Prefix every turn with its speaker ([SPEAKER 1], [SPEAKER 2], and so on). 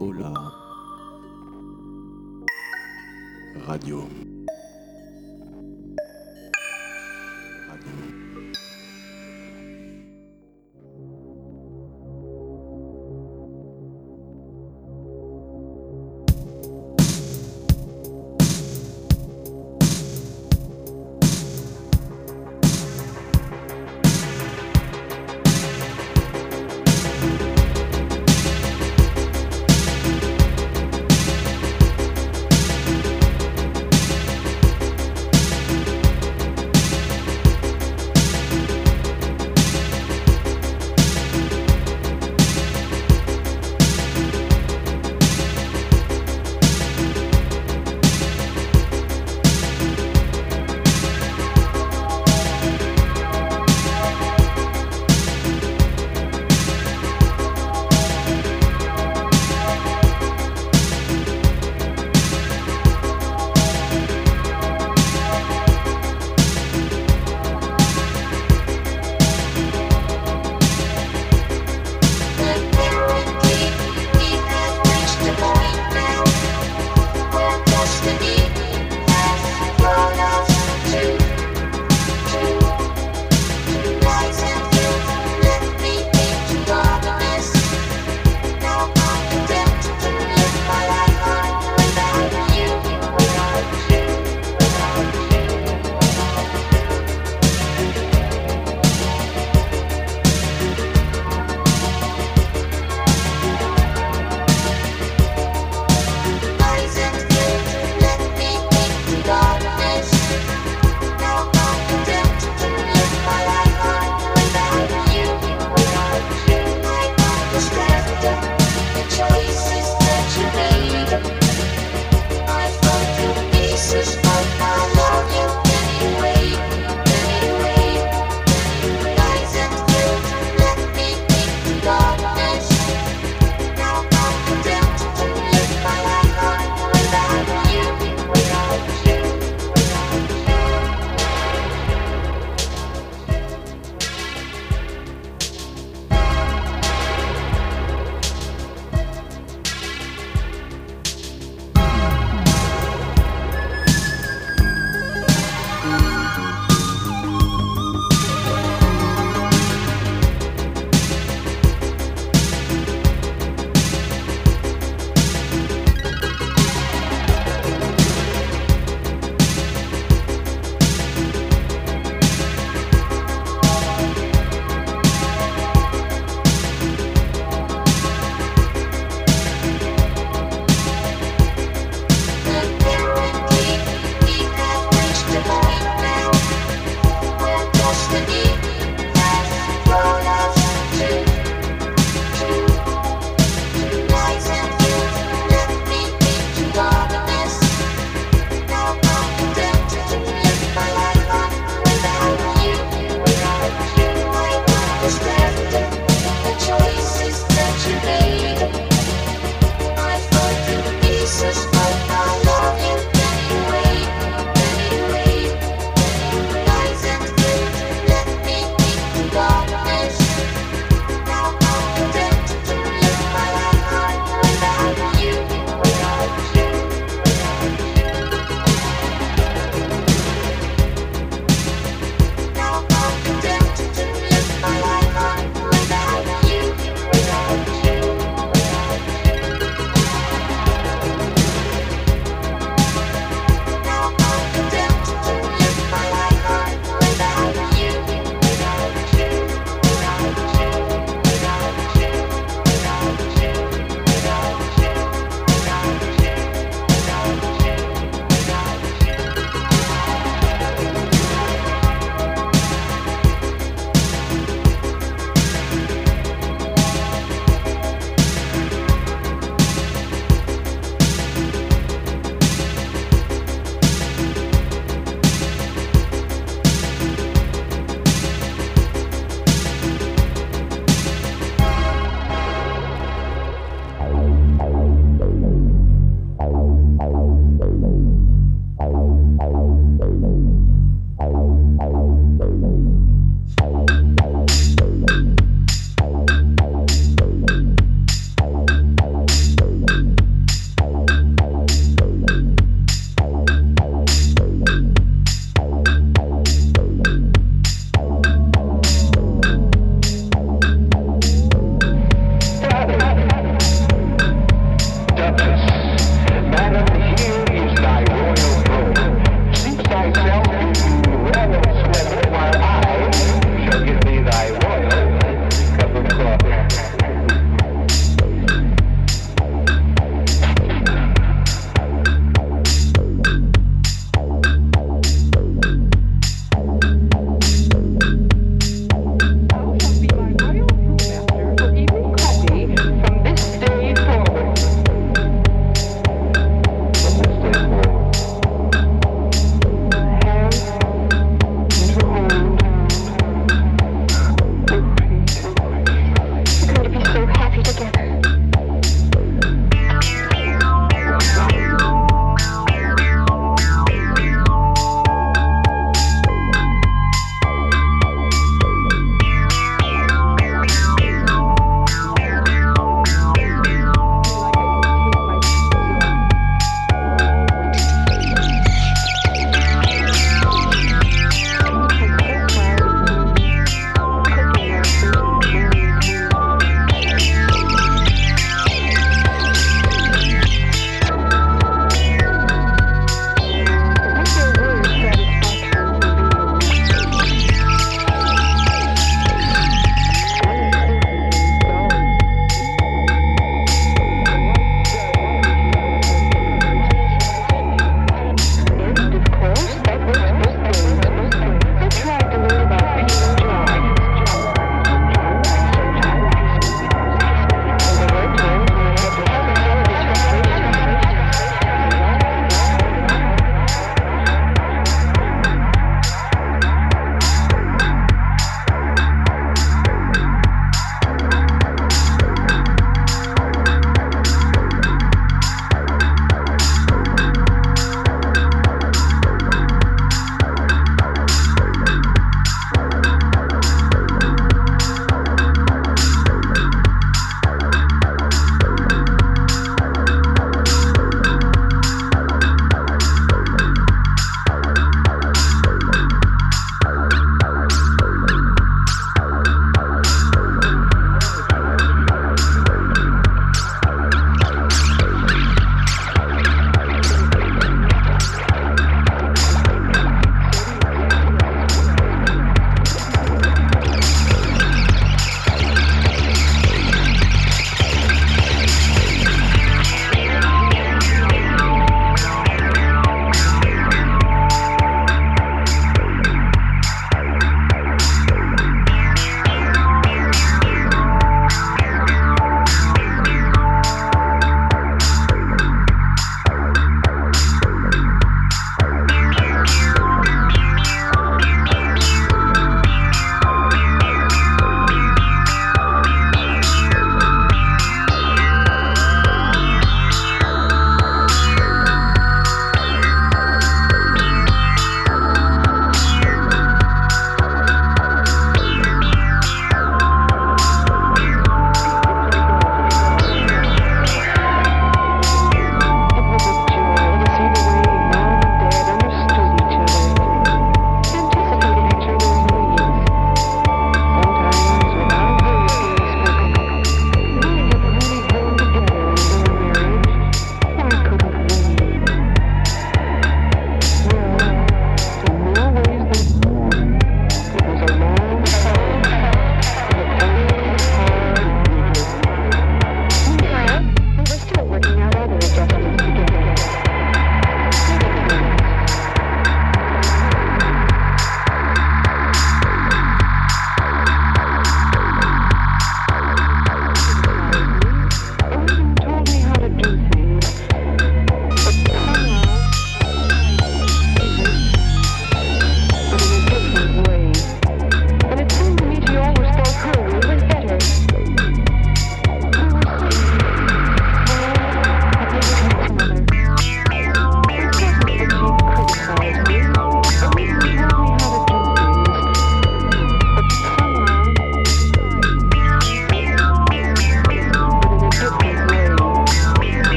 [SPEAKER 1] Hola. Radio.